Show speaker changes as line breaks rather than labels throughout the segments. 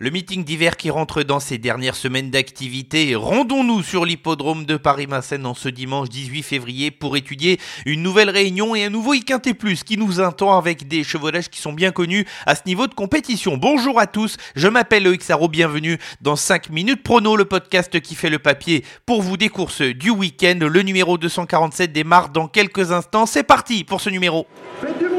Le meeting d'hiver qui rentre dans ses dernières semaines d'activité, rendons-nous sur l'hippodrome de Paris-Vincennes en ce dimanche 18 février pour étudier une nouvelle réunion et un nouveau IQT Plus qui nous attend avec des chevaudages qui sont bien connus à ce niveau de compétition. Bonjour à tous, je m'appelle Loïc Sarro, bienvenue dans 5 minutes prono, le podcast qui fait le papier pour vous des courses du week-end. Le numéro 247 démarre dans quelques instants, c'est parti pour ce numéro.
Faites du bruit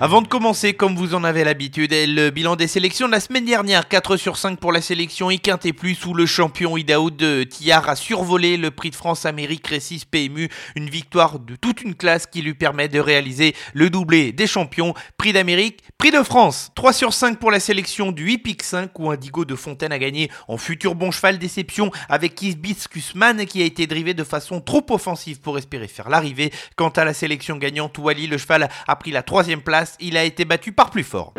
Avant de commencer, comme vous en avez l'habitude, le bilan des sélections de la semaine dernière, 4 sur 5 pour la sélection et plus où le champion Idaho de Tillard a survolé le prix de France Amérique Récis PMU, une victoire de toute une classe qui lui permet de réaliser le doublé des champions, prix d'Amérique, prix de France. 3 sur 5 pour la sélection du Hippic 5 où Indigo de Fontaine a gagné en futur bon cheval déception avec Hibiscusman qui a été drivé de façon trop offensive pour espérer faire l'arrivée. Quant à la sélection gagnante, Wally le cheval a pris la troisième place il a été battu par plus fort.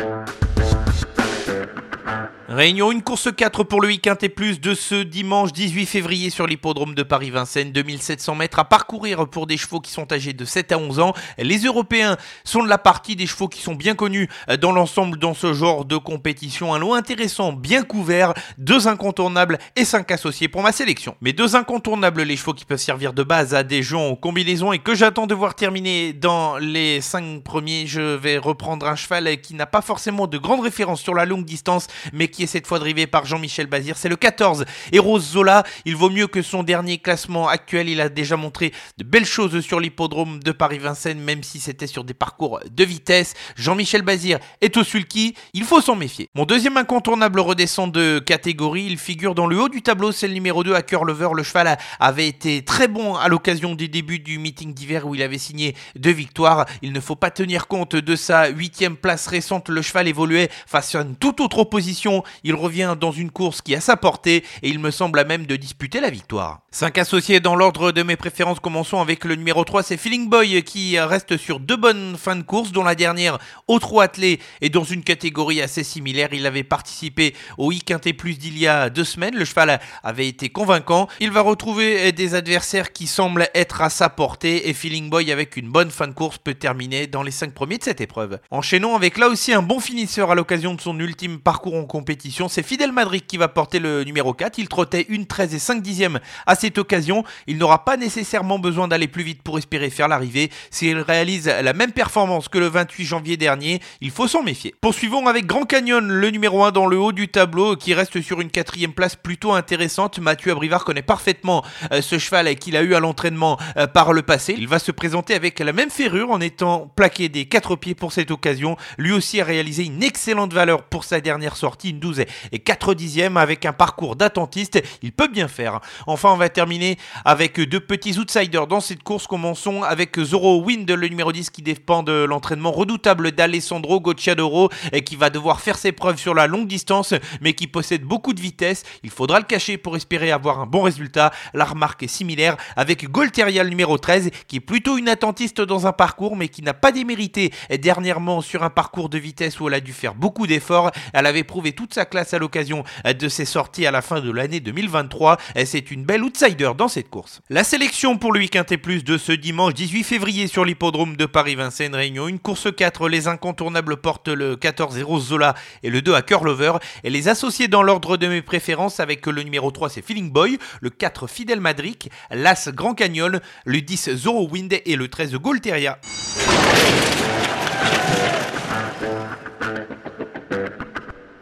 Réunion, une course 4 pour le week-end plus de ce dimanche 18 février sur l'hippodrome de Paris-Vincennes. 2700 mètres à parcourir pour des chevaux qui sont âgés de 7 à 11 ans. Les Européens sont de la partie des chevaux qui sont bien connus dans l'ensemble dans ce genre de compétition. Un lot intéressant, bien couvert, deux incontournables et cinq associés pour ma sélection. Mais deux incontournables, les chevaux qui peuvent servir de base à des gens en combinaison et que j'attends de voir terminer dans les 5 premiers. Je vais reprendre un cheval qui n'a pas forcément de grandes références sur la longue distance, mais qui est cette fois drivé par Jean-Michel Bazir. C'est le 14, Eros Zola. Il vaut mieux que son dernier classement actuel. Il a déjà montré de belles choses sur l'hippodrome de Paris-Vincennes, même si c'était sur des parcours de vitesse. Jean-Michel Bazir est au sulky. Il faut s'en méfier. Mon deuxième incontournable redescend de catégorie. Il figure dans le haut du tableau. C'est le numéro 2 à Cœur Lover. Le cheval avait été très bon à l'occasion des débuts du meeting d'hiver où il avait signé deux victoires. Il ne faut pas tenir compte de sa huitième place récente. Le cheval évoluait face à une toute autre opposition il revient dans une course qui a sa portée et il me semble à même de disputer la victoire. 5 associés dans l'ordre de mes préférences, commençons avec le numéro 3, c'est Feeling Boy qui reste sur deux bonnes fins de course, dont la dernière au trot attelé et dans une catégorie assez similaire. Il avait participé au I Quintet Plus d'il y a deux semaines, le cheval avait été convaincant. Il va retrouver des adversaires qui semblent être à sa portée et Feeling Boy avec une bonne fin de course peut terminer dans les 5 premiers de cette épreuve. Enchaînons avec là aussi un bon finisseur à l'occasion de son ultime parcours en compétition c'est Fidel Madrid qui va porter le numéro 4. Il trottait une 13 et 5 dixièmes à cette occasion. Il n'aura pas nécessairement besoin d'aller plus vite pour espérer faire l'arrivée. S'il réalise la même performance que le 28 janvier dernier, il faut s'en méfier. Poursuivons avec Grand Canyon, le numéro 1 dans le haut du tableau, qui reste sur une quatrième place plutôt intéressante. Mathieu Abrivard connaît parfaitement euh, ce cheval qu'il a eu à l'entraînement euh, par le passé. Il va se présenter avec la même ferrure en étant plaqué des quatre pieds pour cette occasion. Lui aussi a réalisé une excellente valeur pour sa dernière sortie, 12 et 4 dixièmes avec un parcours d'attentiste. Il peut bien faire. Enfin, on va terminer avec deux petits outsiders dans cette course. Commençons avec Zoro Wind, le numéro 10 qui dépend de l'entraînement redoutable d'Alessandro Gocciadoro et qui va devoir faire ses preuves sur la longue distance mais qui possède beaucoup de vitesse. Il faudra le cacher pour espérer avoir un bon résultat. La remarque est similaire avec Golteria, le numéro 13 qui est plutôt une attentiste dans un parcours mais qui n'a pas démérité dernièrement sur un parcours de vitesse où elle a dû faire beaucoup d'efforts. Elle avait prouvé toute sa classe à l'occasion de ses sorties à la fin de l'année 2023. C'est une belle outsider dans cette course. La sélection pour le week-end plus de ce dimanche 18 février sur l'hippodrome de Paris-Vincennes Réunion. Une course 4, les incontournables portent le 14 0 Zola et le 2 à Curlover. Et les associés dans l'ordre de mes préférences avec le numéro 3 c'est Feeling Boy, le 4 Fidel Madric, l'As Grand Canyon, le 10 Zoro Wind et le 13 Golteria.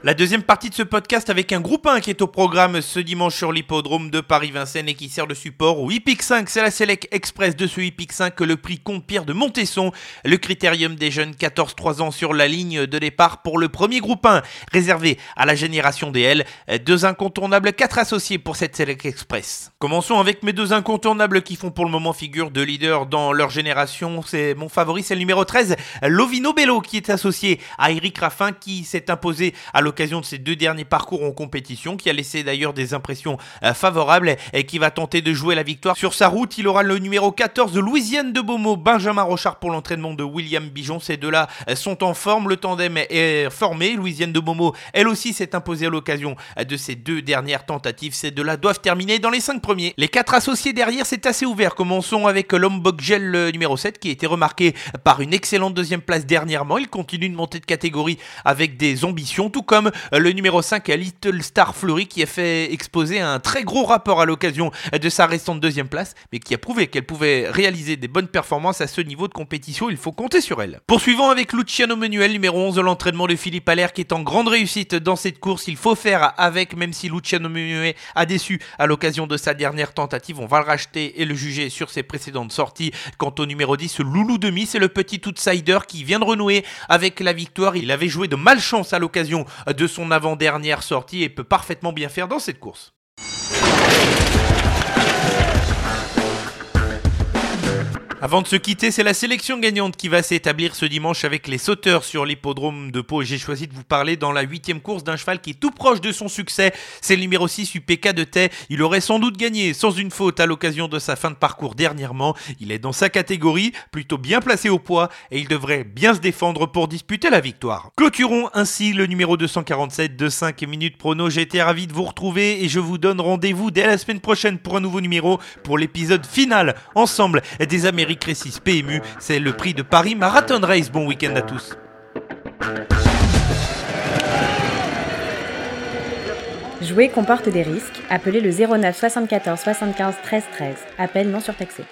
La deuxième partie de ce podcast avec un groupe 1 qui est au programme ce dimanche sur l'hippodrome de Paris-Vincennes et qui sert de support au Hippic 5. C'est la Select Express de ce Hippic 5 que le prix compte Pierre de Montesson, le critérium des jeunes 14-3 ans sur la ligne de départ pour le premier groupe 1, réservé à la génération DL. Deux incontournables, quatre associés pour cette Select Express. Commençons avec mes deux incontournables qui font pour le moment figure de leader dans leur génération. C'est mon favori, c'est le numéro 13, Lovino Bello qui est associé à Eric Raffin qui s'est imposé à l'occasion de ses deux derniers parcours en compétition, qui a laissé d'ailleurs des impressions euh, favorables et qui va tenter de jouer la victoire. Sur sa route, il aura le numéro 14 de Louisiane de Beaumont, Benjamin Rochard pour l'entraînement de William Bijon. Ces deux-là euh, sont en forme, le tandem est formé. Louisiane de Beaumont, elle aussi, s'est imposée à l'occasion euh, de ses deux dernières tentatives. Ces deux-là doivent terminer dans les cinq premiers. Les quatre associés derrière, c'est assez ouvert. Commençons avec Lombok Gel numéro 7 qui a été remarqué par une excellente deuxième place dernièrement. Il continue de monter de catégorie avec des ambitions, tout comme le numéro 5 Little Star Fleury qui a fait exposer un très gros rapport à l'occasion de sa restante deuxième place, mais qui a prouvé qu'elle pouvait réaliser des bonnes performances à ce niveau de compétition. Il faut compter sur elle. Poursuivons avec Luciano Manuel, numéro 11 de l'entraînement de Philippe Allaire, qui est en grande réussite dans cette course. Il faut faire avec, même si Luciano Manuel a déçu à l'occasion de sa dernière tentative. On va le racheter et le juger sur ses précédentes sorties. Quant au numéro 10, Loulou Demi, c'est le petit outsider qui vient de renouer avec la victoire. Il avait joué de malchance à l'occasion de son avant-dernière sortie et peut parfaitement bien faire dans cette course. Avant de se quitter, c'est la sélection gagnante qui va s'établir ce dimanche avec les sauteurs sur l'hippodrome de Pau. J'ai choisi de vous parler dans la huitième course d'un cheval qui est tout proche de son succès. C'est le numéro 6 UPK de Tay. Il aurait sans doute gagné sans une faute à l'occasion de sa fin de parcours dernièrement. Il est dans sa catégorie, plutôt bien placé au poids et il devrait bien se défendre pour disputer la victoire. Clôturons ainsi le numéro 247 de 5 minutes prono. J'ai été ravi de vous retrouver et je vous donne rendez-vous dès la semaine prochaine pour un nouveau numéro pour l'épisode final ensemble des Américains C'est le prix de Paris Marathon Race. Bon week-end à tous.
Jouer comporte des risques. Appelez le 09 74 75 13 13. Appel non surtaxé.